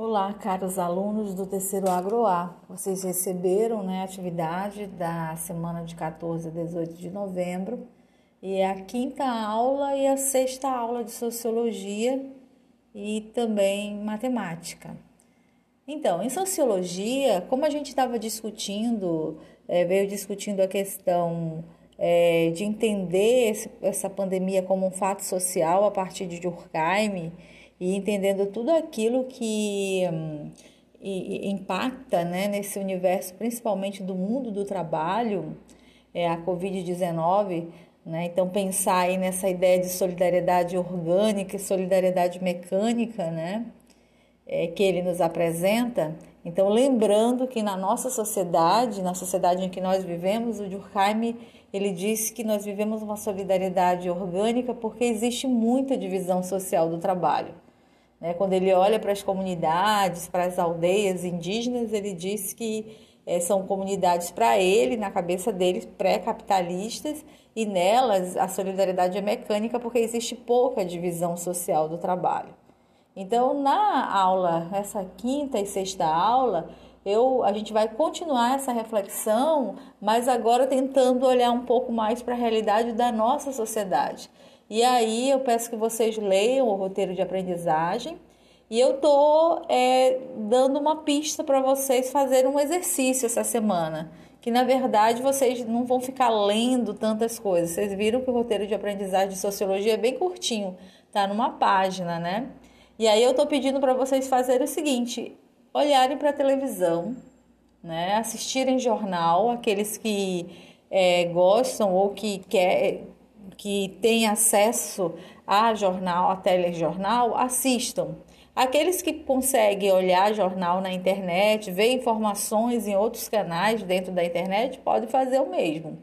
Olá, caros alunos do terceiro AgroA. Vocês receberam né, a atividade da semana de 14 a 18 de novembro e é a quinta aula e a sexta aula de sociologia e também matemática. Então, em sociologia, como a gente estava discutindo, é, veio discutindo a questão é, de entender esse, essa pandemia como um fato social a partir de Durkheim e entendendo tudo aquilo que hum, e, impacta né, nesse universo, principalmente do mundo do trabalho, é a Covid-19. Né? Então, pensar aí nessa ideia de solidariedade orgânica e solidariedade mecânica né? É, que ele nos apresenta. Então, lembrando que na nossa sociedade, na sociedade em que nós vivemos, o Durkheim ele disse que nós vivemos uma solidariedade orgânica porque existe muita divisão social do trabalho. Né? Quando ele olha para as comunidades, para as aldeias indígenas, ele diz que é, são comunidades para ele, na cabeça dele, pré-capitalistas, e nelas a solidariedade é mecânica porque existe pouca divisão social do trabalho. Então, na aula, essa quinta e sexta aula, eu, a gente vai continuar essa reflexão, mas agora tentando olhar um pouco mais para a realidade da nossa sociedade. E aí eu peço que vocês leiam o roteiro de aprendizagem e eu tô é, dando uma pista para vocês fazerem um exercício essa semana. Que na verdade vocês não vão ficar lendo tantas coisas. Vocês viram que o roteiro de aprendizagem de sociologia é bem curtinho, tá numa página, né? E aí eu tô pedindo para vocês fazerem o seguinte: olharem para a televisão, né? Assistirem jornal, aqueles que é, gostam ou que quer, que têm acesso a jornal, a telejornal, assistam. Aqueles que conseguem olhar jornal na internet, ver informações em outros canais dentro da internet, podem fazer o mesmo.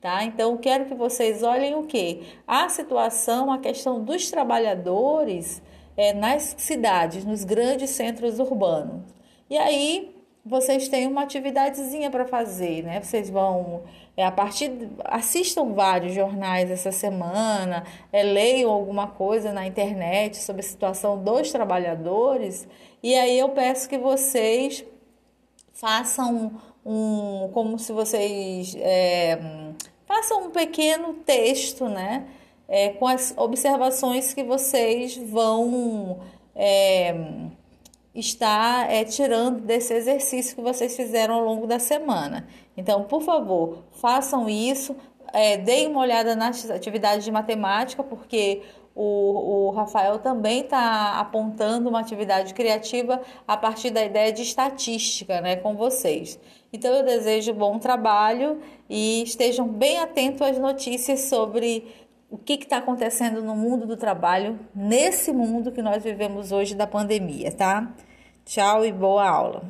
Tá? Então, quero que vocês olhem o que? A situação, a questão dos trabalhadores é, nas cidades, nos grandes centros urbanos. E aí, vocês têm uma atividadezinha para fazer, né? Vocês vão é, a partir assistam vários jornais essa semana, é, leiam alguma coisa na internet sobre a situação dos trabalhadores e aí eu peço que vocês façam um, como se vocês é, façam um pequeno texto, né? É, com as observações que vocês vão é, está é, tirando desse exercício que vocês fizeram ao longo da semana. Então, por favor, façam isso, é, deem uma olhada nas atividades de matemática, porque o, o Rafael também está apontando uma atividade criativa a partir da ideia de estatística né, com vocês. Então, eu desejo bom trabalho e estejam bem atentos às notícias sobre o que está acontecendo no mundo do trabalho, nesse mundo que nós vivemos hoje da pandemia, tá? Tchau e boa aula.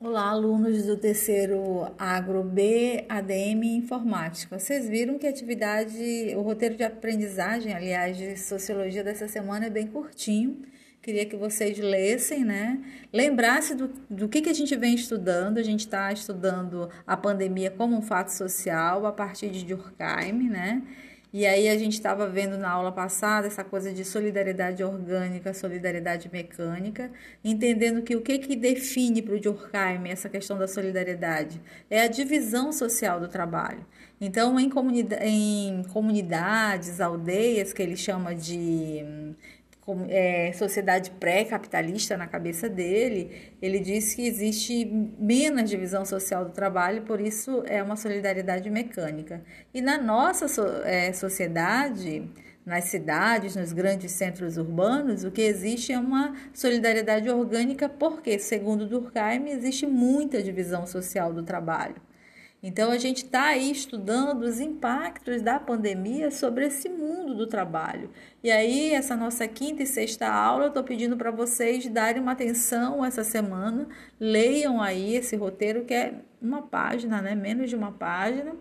Olá, alunos do terceiro Agro B, ADM Informática. Vocês viram que a atividade, o roteiro de aprendizagem, aliás, de sociologia dessa semana é bem curtinho. Queria que vocês lessem, né? Lembrasse do, do que, que a gente vem estudando. A gente está estudando a pandemia como um fato social a partir de Durkheim, né? E aí a gente estava vendo na aula passada essa coisa de solidariedade orgânica, solidariedade mecânica, entendendo que o que, que define para o Durkheim essa questão da solidariedade é a divisão social do trabalho. Então, em, comunidade, em comunidades, aldeias, que ele chama de é, sociedade pré-capitalista na cabeça dele, ele diz que existe menos divisão social do trabalho, por isso é uma solidariedade mecânica. E na nossa é, sociedade, nas cidades, nos grandes centros urbanos, o que existe é uma solidariedade orgânica, porque, segundo Durkheim, existe muita divisão social do trabalho. Então, a gente está aí estudando os impactos da pandemia sobre esse mundo do trabalho. E aí, essa nossa quinta e sexta aula, eu estou pedindo para vocês darem uma atenção essa semana, leiam aí esse roteiro, que é uma página, né? menos de uma página.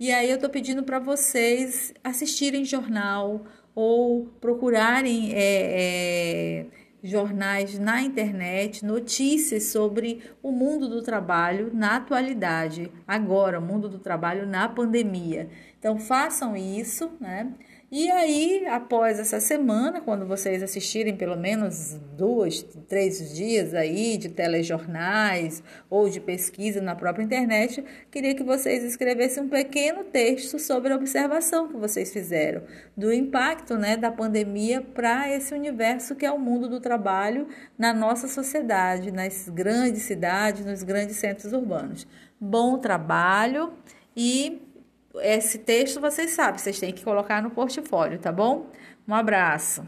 E aí, eu estou pedindo para vocês assistirem jornal ou procurarem. É, é, jornais na internet, notícias sobre o mundo do trabalho na atualidade, agora, o mundo do trabalho na pandemia. Então, façam isso, né? E aí, após essa semana, quando vocês assistirem pelo menos dois, três dias aí de telejornais ou de pesquisa na própria internet, queria que vocês escrevessem um pequeno texto sobre a observação que vocês fizeram do impacto né, da pandemia para esse universo que é o mundo do trabalho na nossa sociedade, nas grandes cidades, nos grandes centros urbanos. Bom trabalho e esse texto vocês sabem, vocês têm que colocar no portfólio, tá bom? Um abraço.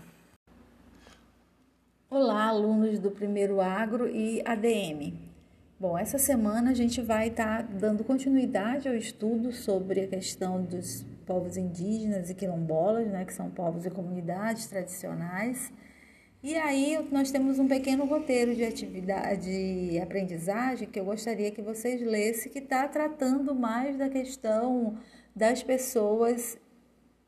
Olá, alunos do primeiro agro e ADM. Bom, essa semana a gente vai estar tá dando continuidade ao estudo sobre a questão dos povos indígenas e quilombolas, né, que são povos e comunidades tradicionais. E aí nós temos um pequeno roteiro de atividade de aprendizagem que eu gostaria que vocês lessem, que está tratando mais da questão das pessoas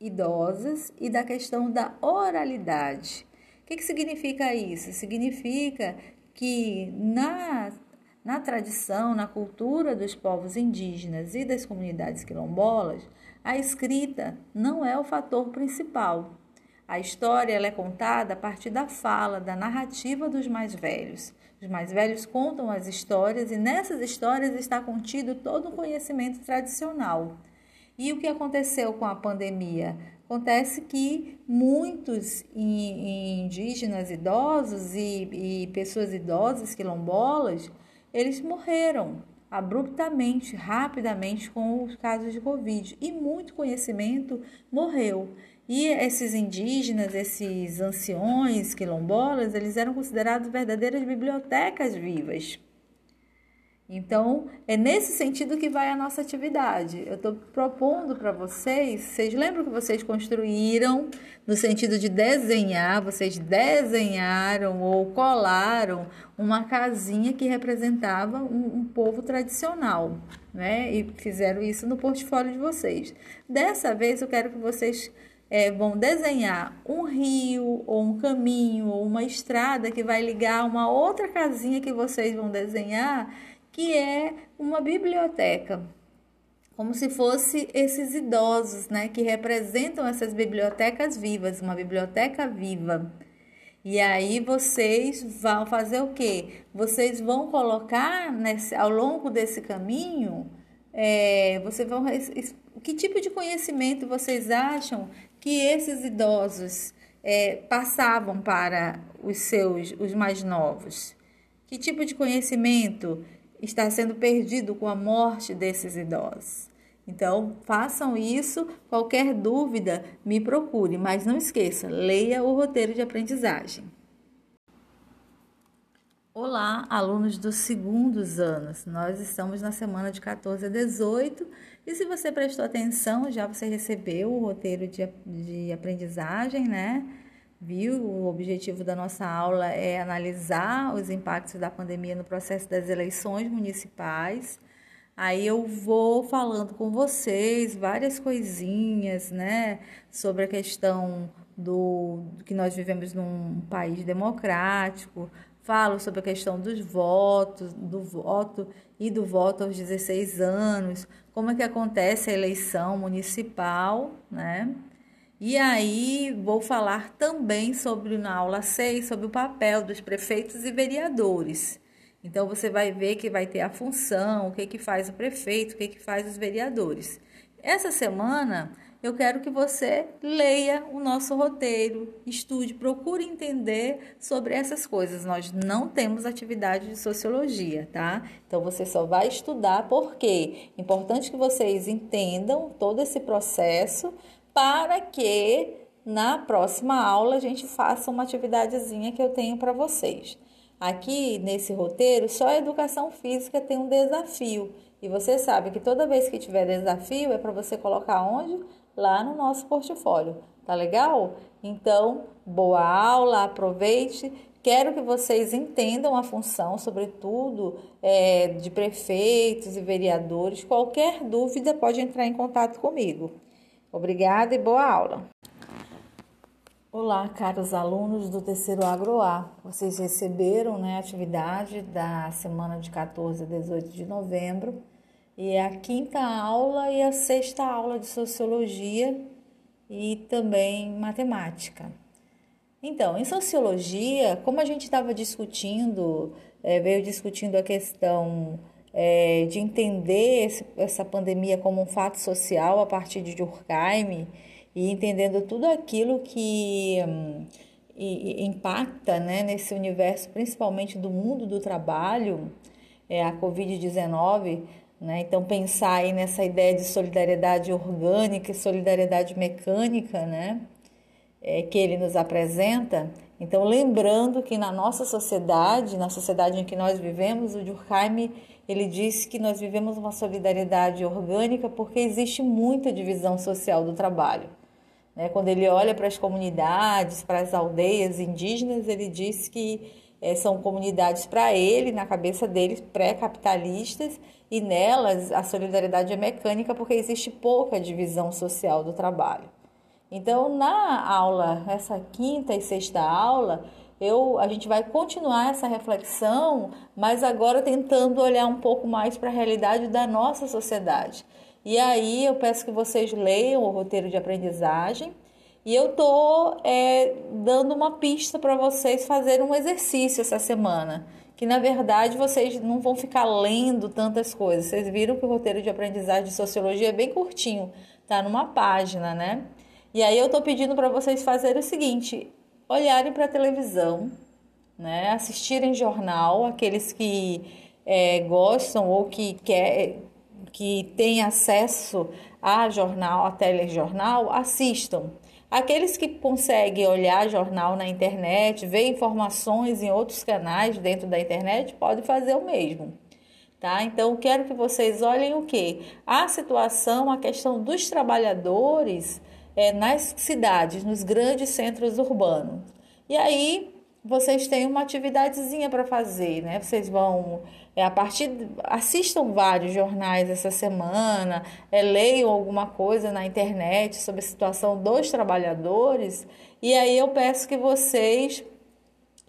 idosas e da questão da oralidade. O que, que significa isso? Significa que na, na tradição, na cultura dos povos indígenas e das comunidades quilombolas, a escrita não é o fator principal. A história é contada a partir da fala, da narrativa dos mais velhos. Os mais velhos contam as histórias e nessas histórias está contido todo o conhecimento tradicional. E o que aconteceu com a pandemia? Acontece que muitos indígenas idosos e, e pessoas idosas quilombolas, eles morreram abruptamente, rapidamente com os casos de Covid e muito conhecimento morreu. E esses indígenas, esses anciões quilombolas, eles eram considerados verdadeiras bibliotecas vivas. Então, é nesse sentido que vai a nossa atividade. Eu estou propondo para vocês, vocês lembram que vocês construíram no sentido de desenhar, vocês desenharam ou colaram uma casinha que representava um, um povo tradicional, né? E fizeram isso no portfólio de vocês. Dessa vez eu quero que vocês é, vão desenhar um rio, ou um caminho, ou uma estrada que vai ligar uma outra casinha que vocês vão desenhar que é uma biblioteca, como se fosse esses idosos, né, que representam essas bibliotecas vivas, uma biblioteca viva. E aí vocês vão fazer o quê? Vocês vão colocar nesse, ao longo desse caminho, é, vocês vão que tipo de conhecimento vocês acham que esses idosos é, passavam para os seus, os mais novos? Que tipo de conhecimento está sendo perdido com a morte desses idosos. Então, façam isso. Qualquer dúvida, me procure, mas não esqueça, leia o roteiro de aprendizagem. Olá, alunos dos segundos anos. Nós estamos na semana de 14 a 18 e se você prestou atenção, já você recebeu o roteiro de, de aprendizagem, né? viu? O objetivo da nossa aula é analisar os impactos da pandemia no processo das eleições municipais. Aí eu vou falando com vocês várias coisinhas, né, sobre a questão do, que nós vivemos num país democrático. Falo sobre a questão dos votos, do voto e do voto aos 16 anos, como é que acontece a eleição municipal, né? E aí vou falar também sobre na aula 6 sobre o papel dos prefeitos e vereadores. Então você vai ver que vai ter a função, o que que faz o prefeito, o que que faz os vereadores. Essa semana eu quero que você leia o nosso roteiro, estude, procure entender sobre essas coisas. Nós não temos atividade de sociologia, tá? Então você só vai estudar porque é importante que vocês entendam todo esse processo para que na próxima aula a gente faça uma atividadezinha que eu tenho para vocês. Aqui nesse roteiro, só a educação física tem um desafio. E você sabe que toda vez que tiver desafio é para você colocar onde? Lá no nosso portfólio. Tá legal? Então, boa aula, aproveite. Quero que vocês entendam a função, sobretudo é, de prefeitos e vereadores. Qualquer dúvida pode entrar em contato comigo. Obrigada e boa aula. Olá, caros alunos do terceiro AgroA. Vocês receberam né, a atividade da semana de 14 a 18 de novembro e é a quinta aula e a sexta aula de sociologia. e também matemática. Então, em sociologia, como a gente estava discutindo, é, veio discutindo a questão é, de entender esse, essa pandemia como um fato social a partir de Durkheim e entendendo tudo aquilo que hum, e, e impacta né, nesse universo, principalmente do mundo do trabalho, é, a Covid-19. Né? Então, pensar aí nessa ideia de solidariedade orgânica e solidariedade mecânica né? É, que ele nos apresenta. Então, lembrando que na nossa sociedade, na sociedade em que nós vivemos, o Durkheim ele disse que nós vivemos uma solidariedade orgânica porque existe muita divisão social do trabalho. Né? Quando ele olha para as comunidades, para as aldeias indígenas, ele diz que é, são comunidades para ele, na cabeça dele, pré-capitalistas, e nelas a solidariedade é mecânica porque existe pouca divisão social do trabalho. Então, na aula, essa quinta e sexta aula, eu, a gente vai continuar essa reflexão, mas agora tentando olhar um pouco mais para a realidade da nossa sociedade. E aí eu peço que vocês leiam o roteiro de aprendizagem e eu tô é, dando uma pista para vocês fazerem um exercício essa semana. Que na verdade vocês não vão ficar lendo tantas coisas. Vocês viram que o roteiro de aprendizagem de sociologia é bem curtinho, tá numa página, né? E aí eu tô pedindo para vocês fazerem o seguinte: olharem para a televisão, né? assistirem jornal, aqueles que é, gostam ou que quer, que têm acesso a jornal, a telejornal, assistam. Aqueles que conseguem olhar jornal na internet, ver informações em outros canais dentro da internet, podem fazer o mesmo. Tá? Então, quero que vocês olhem o que? A situação, a questão dos trabalhadores é, nas cidades, nos grandes centros urbanos. E aí, vocês têm uma atividadezinha para fazer, né? Vocês vão é, a partir assistam vários jornais essa semana, é, leiam alguma coisa na internet sobre a situação dos trabalhadores e aí eu peço que vocês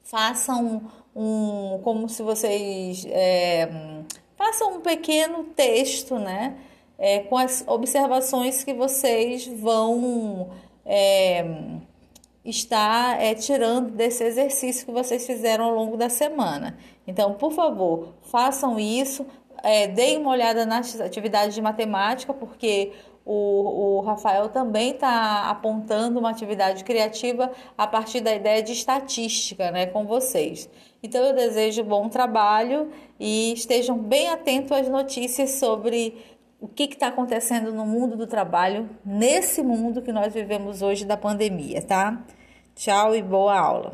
façam um como se vocês é, façam um pequeno texto, né? É, com as observações que vocês vão é, está é, tirando desse exercício que vocês fizeram ao longo da semana. Então, por favor, façam isso, é, deem uma olhada nas atividades de matemática, porque o, o Rafael também está apontando uma atividade criativa a partir da ideia de estatística né, com vocês. Então, eu desejo bom trabalho e estejam bem atentos às notícias sobre o que está acontecendo no mundo do trabalho, nesse mundo que nós vivemos hoje da pandemia, tá? Tchau e boa aula.